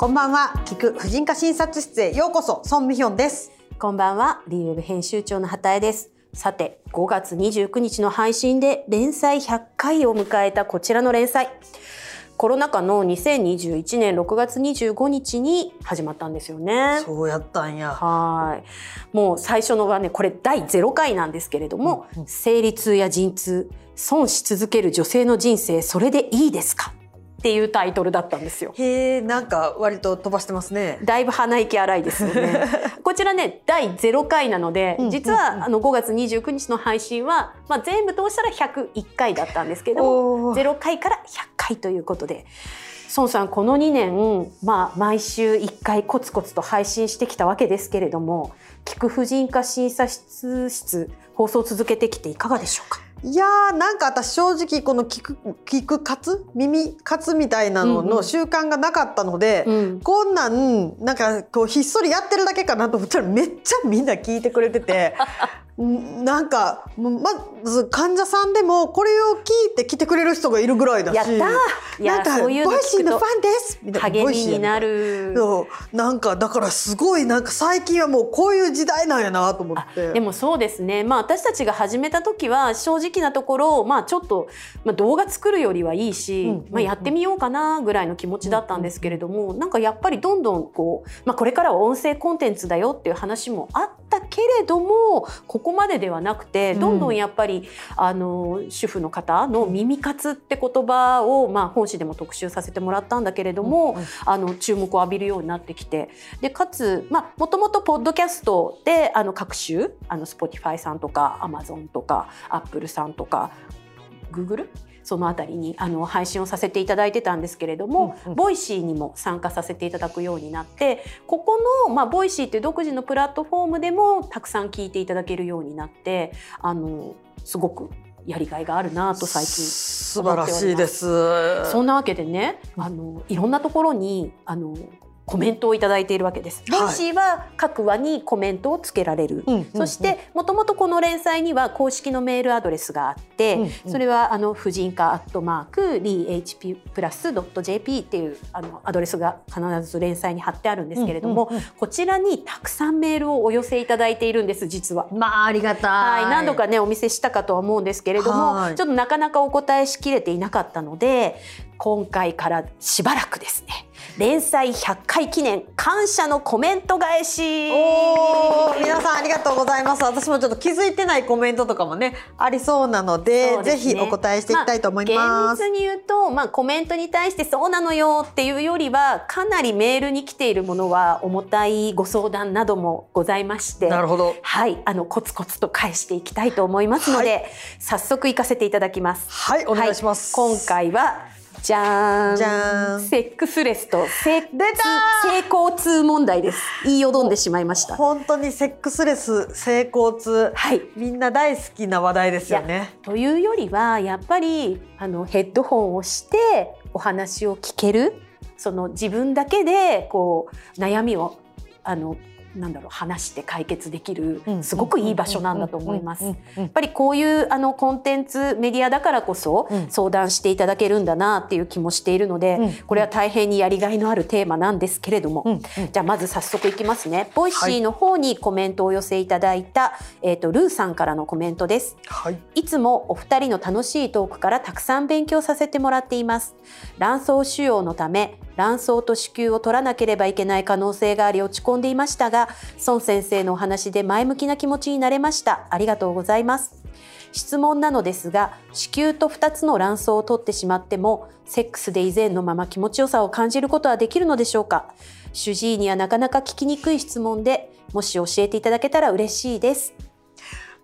こんばんは聞く婦人科診察室へようこそソンミヒョンですこんばんは、リーウェブ編集長の畑江です。さて、5月29日の配信で連載100回を迎えたこちらの連載。コロナ禍の2021年6月25日に始まったんですよね。そうやったんやはい。もう最初のはね、これ第0回なんですけれども、うんうん生理痛や陣痛、損し続ける女性の人生、それでいいですか？っていうタイトルだったんですよ。へえなんか割と飛ばしてますねだいぶ鼻息荒いですよね。こちらね第0回なのでうん実はあの5月29日の配信は、まあ、全部通したら101回だったんですけどもおー0回から100回ということで。孫さんこの2年、まあ、毎週1回コツコツと配信してきたわけですけれども聞く婦人科診察室放送を続けてきていかがでしょうか？いやーなんか私正直この聞く聞く活？耳活みたいなのうんうん。の習慣がなかったので、うん。こんなんなんかこうひっそりやってるだけかなと思ったらめっちゃみんな聞いてくれててんなんかまず患者さんでもこれを聞いて来てくれる人がいるぐらいだしやったなんかそういうのボイシーのファンですみたいな励みになる。る。そう。なんかだからすごいなんか最近はもうこういう時代なんやなと思って。でもそうですね、まあ、私たちが始めた時は正直なところ、まあ、ちょっと、まあ、動画作るよりはいいし、うんうんうん。まあ、やってみようかなぐらいの気持ちだったんですけれども、なんかやっぱりどんどんこう、まあ、これからは音声コンテンツだよっていう話もあったけれどもここまでではなくてどんどんやっぱり、あの主婦の方の耳活って言葉を、まあ、本誌でも特集させてもらったんだけれども、あの注目を浴びるようになってきて。でかつもともとポッドキャストであの各種あの Spotify さんとか Amazon とか Apple さんとか Google そのあたりにあの配信をさせていただいてたんですけれども、うんうん。ボイシーにも参加させていただくようになってここの、まあ、ボイシーっていう独自のプラットフォームでもたくさん聞いていただけるようになってあのすごくやりがいがあるなと最近素晴らしいです。そんなわけでね、あのいろんなところにあのコメントをいただいているわけです。はい。ボイシーは各話にコメントをつけられる。うんうんうん。そしてもともとこの連載には公式のメールアドレスがあって、うんうん。それはあの婦人科アットマーク dhp plus .jp っていうあのアドレスが必ず連載に貼ってあるんですけれども、うんうんうん。こちらにたくさんメールをお寄せいただいているんです実は。まあありがたはいい、何度かねお見せしたかとは思うんですけれども、はい。ちょっとなかなかお答えしきれていなかったので今回からしばらくですね連載100回記念感謝のコメント返し。おー皆さんありがとうございます。私もちょっと気づいてないコメントとかもねありそうなのでね。ぜひお答えしていきたいと思います、あ厳密に言うと、まあ、コメントに対してそうなのよっていうよりはかなりメールに来ているものは重たいご相談などもございまして。なるほど。はい。あのコツコツと返していきたいと思いますので、早速行かせていただきます。はいお願いします、はい、今回はじゃーん。じゃーん。セックスレスと性出た。性交痛問題です。言いよどんでしまいました。本当にセックスレス性交痛。はい。みんな大好きな話題ですよね。というよりはやっぱりあのヘッドホンをしてお話を聞ける。その自分だけでこう悩みをあのなんだろう話して解決できるうんすごくいい場所なんだと思います。うんやうんっぱりこういうあのコンテンツメディアだからこそうん相談していただけるんだなっていう気もしているので、うんこれは大変にやりがいのあるテーマなんですけれども、じゃあまず早速いきますね。ボイシーの方にコメントをお寄せいただいた、えっ、とルーさんからのコメントです。はいいつもお二人の楽しいトークからたくさん勉強させてもらっています。卵巣腫瘍のため卵巣と子宮を取らなければいけない可能性があり落ち込んでいましたが、宋先生のお話で前向きな気持ちになれました。ありがとうございます。質問なのですが、子宮と2つの卵巣を取ってしまっても、セックスで以前のまま気持ちよさを感じることはできるのでしょうか？主治医にはなかなか聞きにくい質問で、もし教えていただけたら嬉しいです。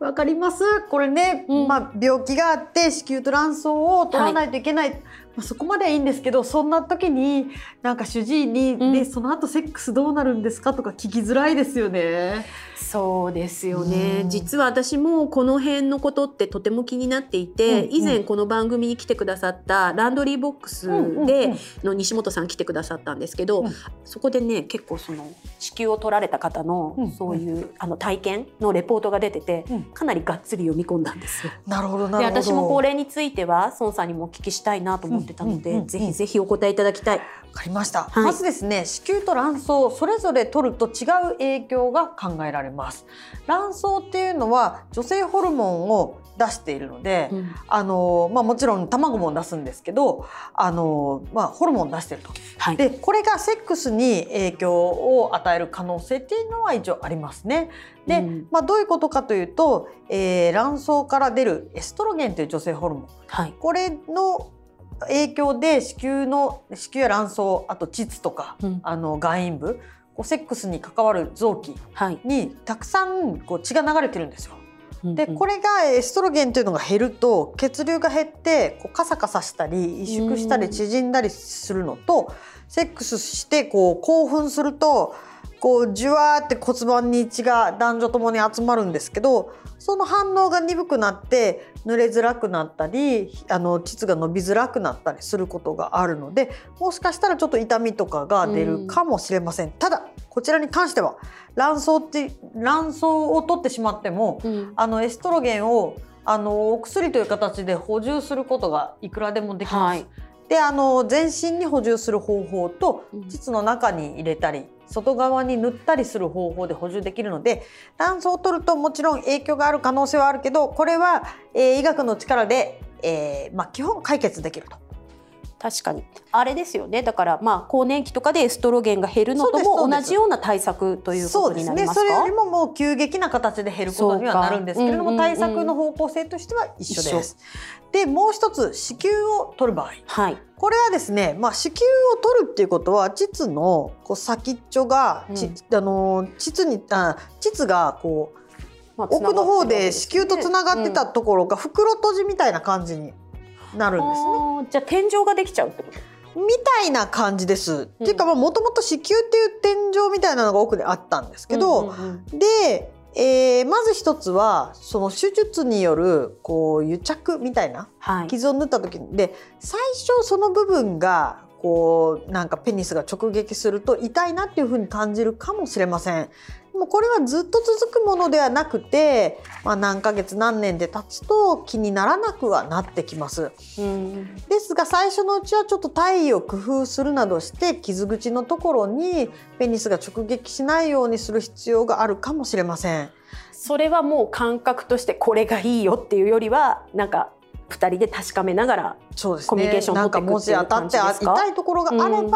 わかりますこれね、うんまあ、病気があって子宮と卵巣を取らないといけない、まあ、そこまではいいんですけどそんな時になんか主治医に、うん。でその後セックスどうなるんですか？とか聞きづらいですよね。そうですよね、うん。実は私もこの辺のことってとても気になっていて、うんうん。以前この番組に来てくださったランドリーボックスうんうんでうん。の西本さん来てくださったんですけど、うん。そこでね結構その子宮を取られた方のうん。そういうあの体験のレポートが出てて、うん。かなりがっつり読み込んだんですよ。なるほどなでるほど。私もこれについては孫さんにもお聞きしたいなと思ってたので、ぜひぜひお答えいただきたい。わかりました、はいまずですね子宮と卵巣それぞれ取ると違う影響が考えられます卵巣っていうのは女性ホルモンを出しているので、うんあのまあ、もちろん卵も出すんですけどあの、まあ、ホルモン出してるとはい。でこれがセックスに影響を与える可能性っていうのは一応ありますね。で、うんまあ、どういうことかというと、えー卵巣から出るエストロゲンという女性ホルモンはい。これの影響で子宮の子宮や卵巣あと膣とか、うんあの外陰部こうセックスに関わる臓器はい。にたくさんこう血が流れてるんですよ。でこれれがエストロゲンというのが減ると血流が減ってこうカサカサしたり萎縮したりうん縮んだりするのとセックスしてこう興奮するとこうじゅわーって骨盤に血が男女ともに集まるんですけどその反応が鈍くなって濡れづらくなったりあの膣が伸びづらくなったりすることがあるのでもしかしたらちょっと痛みとかが出るかもしれません。ただこちらに関しては卵巣って卵巣を取ってしまってもうんあのエストロゲンをあのお薬という形で補充することがいくらでもできます。はいであの全身に補充する方法とうん膣の中に入れたり外側に塗ったりする方法で補充できるので卵巣を取るともちろん影響がある可能性はあるけどこれは、えー医学の力で、えーまあ、基本解決できると。確かに。あれですよね。だからまあ更年期とかでエストロゲンが減るのとそうですそうです。も同じような対策ということになりますか？それよりももう急激な形で減ることにはなるんですけれども、そうんうんうん対策の方向性としては一緒です。でもう一つ子宮を取る場合。はい。これはですね、まあ、子宮を取るっていうことは膣のこう先っちょが、ちあの膣にあ膣がこうまあ奥の方で子宮とつながってたところが袋閉じみたいな感じになるんですね。じゃあ天井ができちゃうってこと？みたいな感じです。っていうかもともと子宮っていう天井みたいなのが奥であったんですけど、うんうんうん。で、えーまず一つはその手術によるこう癒着みたいな？はい。傷を縫った時で最初その部分がこうなんかペニスが直撃すると痛いなっていう風に感じるかもしれません。でもこれはずっと続くものではなくて、まあ、何ヶ月何年で経つと気にならなくはなってきます。うんですが最初のうちはちょっと体位を工夫するなどして傷口のところにペニスが直撃しないようにする必要があるかもしれません。それはもう感覚としてこれがいいよっていうよりはなんか二人で確かめながら。コミュニケーションなんかもし取っていくっていう当たって感じですか痛いところがあれば、うん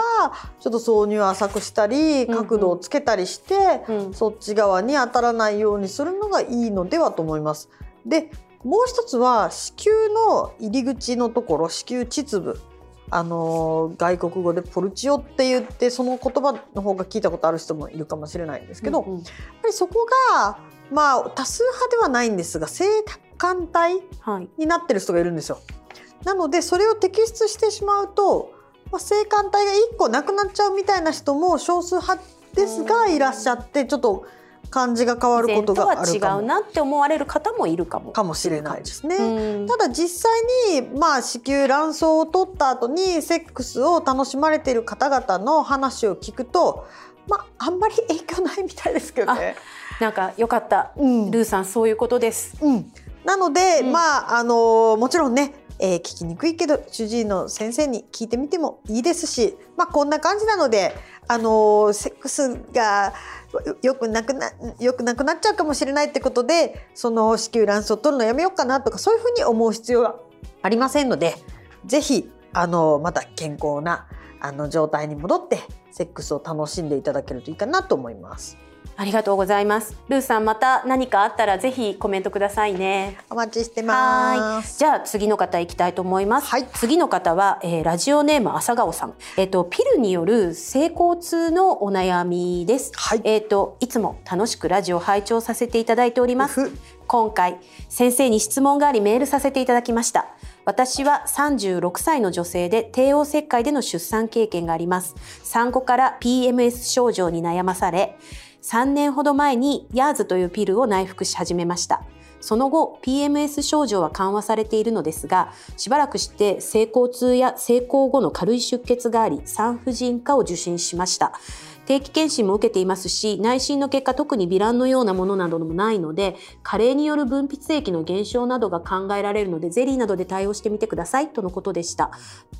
ちょっと挿入浅くしたりうんうん角度をつけたりして、うんそっち側に当たらないようにするのがいいのではと思います。でもう一つは子宮の入り口のところ子宮膣部あのー外国語でポルチオって言ってその言葉の方が聞いたことある人もいるかもしれないんですけど、うんうん。やっぱりそこがまあ多数派ではないんですが性感帯はい。になってる人がいるんですよ。なのでそれを摘出してしまうと、まあ、性感帯が1個なくなっちゃうみたいな人も少数派ですがうん。いらっしゃってちょっと感じが変わることがある以前とは違うかもなって思われる方もいるかも。かもしれないですね。うんただ実際に、まあ、子宮卵巣を取った後にセックスを楽しまれている方々の話を聞くと、まあ、あんまり影響ないみたいですけどね。なんかよかった。うんルーさんそういうことです。うん、なので、うんまああのもちろんね、えー聞きにくいけど主治医の先生に聞いてみてもいいですし、まあ、こんな感じなので、あのセックスがよくなくなよくなくなっちゃうかもしれないってことでその子宮卵巣を取るのやめようかなとかそういうふうに思う必要はありませんのでぜひあのまた健康なあの状態に戻ってセックスを楽しんでいただけるといいかなと思います。ありがとうございます。ルーさんまた何かあったらぜひコメントくださいね。お待ちしてます。じゃあ次の方行きたいと思います。はい次の方は、えーラジオネーム朝顔さん。えっ、とピルによる性交痛のお悩みです。はいえっ、といつも楽しくラジオ拝聴させていただいております。ふ今回先生に質問がありメールさせていただきました私は36歳の女性で帝王切開での出産経験があります産後から PMS 症状に悩まされ3年ほど前にヤーズというピルを内服し始めました。その後 PMS 症状は緩和されているのですがしばらくして性交痛や性交後の軽い出血があり産婦人科を受診しました。定期検診も受けていますし内診の結果特に微乱のようなものなどもないので加齢による分泌液の減少などが考えられるのでゼリーなどで対応してみてくださいとのことでした。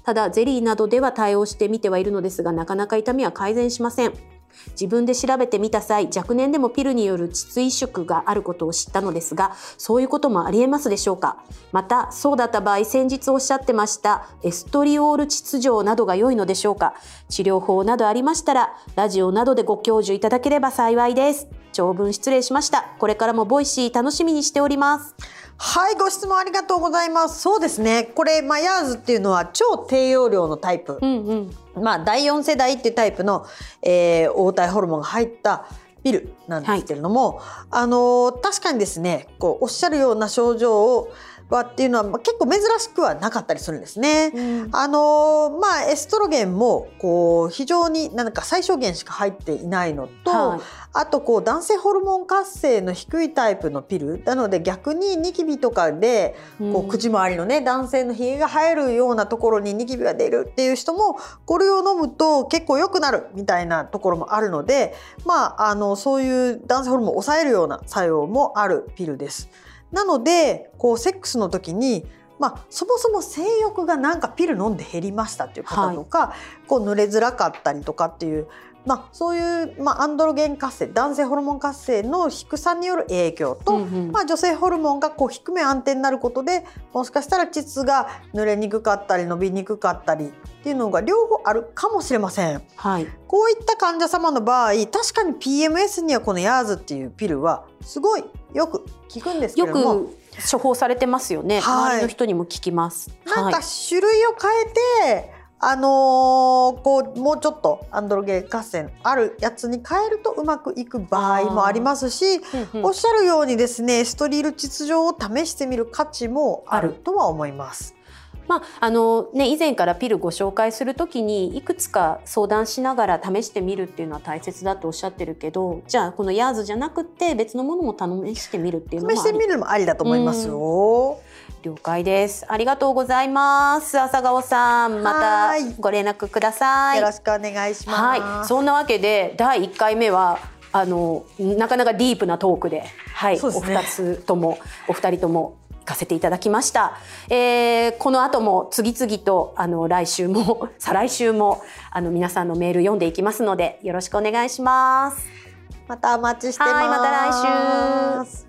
ただゼリーなどでは対応してみてはいるのですがなかなか痛みは改善しません。自分で調べてみた際若年でもピルによる膣萎縮があることを知ったのですがそういうこともありえますでしょうか？またそうだった場合先日おっしゃってましたエストリオール腟錠などが良いのでしょうか？治療法などありましたらラジオなどでご教授いただければ幸いです。長文失礼しました。これからもボイシー楽しみにしております。はい、ご質問ありがとうございます。そうですね。これ、まあ、ヤーズっていうのは超低用量のタイプ。うんうんまあ、第4世代っていうタイプの、えー、黄体ホルモンが入ったピルなんですけれども、あのー確かにですねこうおっしゃるような症状をはっていうのは、まあ、結構珍しくはなかったりするんですね。うんあのーまあエストロゲンもこう非常になんか最小限しか入っていないのと、はいあとこう男性ホルモン活性の低いタイプのピルなので逆にニキビとかでこううん口周りのね男性のひげが生えるようなところにニキビが出るっていう人もこれを飲むと結構良くなるみたいなところもあるのでまああのそういう男性ホルモンを抑えるような作用もあるピルです。なのでこうセックスの時にまあ、そもそも性欲がなんかピル飲んで減りましたっていう方とか、こう濡れづらかったりとかっていう、まあ、そういう、まあ、アンドロゲン活性男性ホルモン活性の低さによる影響と、うんうん。まあ、女性ホルモンがこう低め安定になることでもしかしたら膣が濡れにくかったり伸びにくかったりっていうのが両方あるかもしれません。はい。こういった患者様の場合確かに PMS にはこのヤーズっていうピルはすごいよく効くんですけども。く処方されてますよね、はい。周りの人にも聞きます。なんかはい種類を変えて、あのーこうもうちょっとアンドロゲン合戦あるやつに変えるとうまくいく場合もありますし、うんうんおっしゃるようにですねストリール秩序を試してみる価値もあるとは思います。まああのね、以前からピルご紹介するときにいくつか相談しながら試してみるっていうのは大切だとおっしゃってるけどじゃあこのヤーズじゃなくて別のものも試してみるっていうのもあり。試してみるのもありだと思いますよ。了解です。ありがとうございます。朝顔さんまたはい。ご連絡ください。よろしくお願いします。はい。そんなわけで第1回目はあのなかなかディープなトークで、はい。ね。二つともお二人とも行かせていただきました、えーこの後も次々とあの来週も 再来週もあの皆さんのメール読んでいきますのでよろしくお願いします。またお待ちしてます。はいまた来週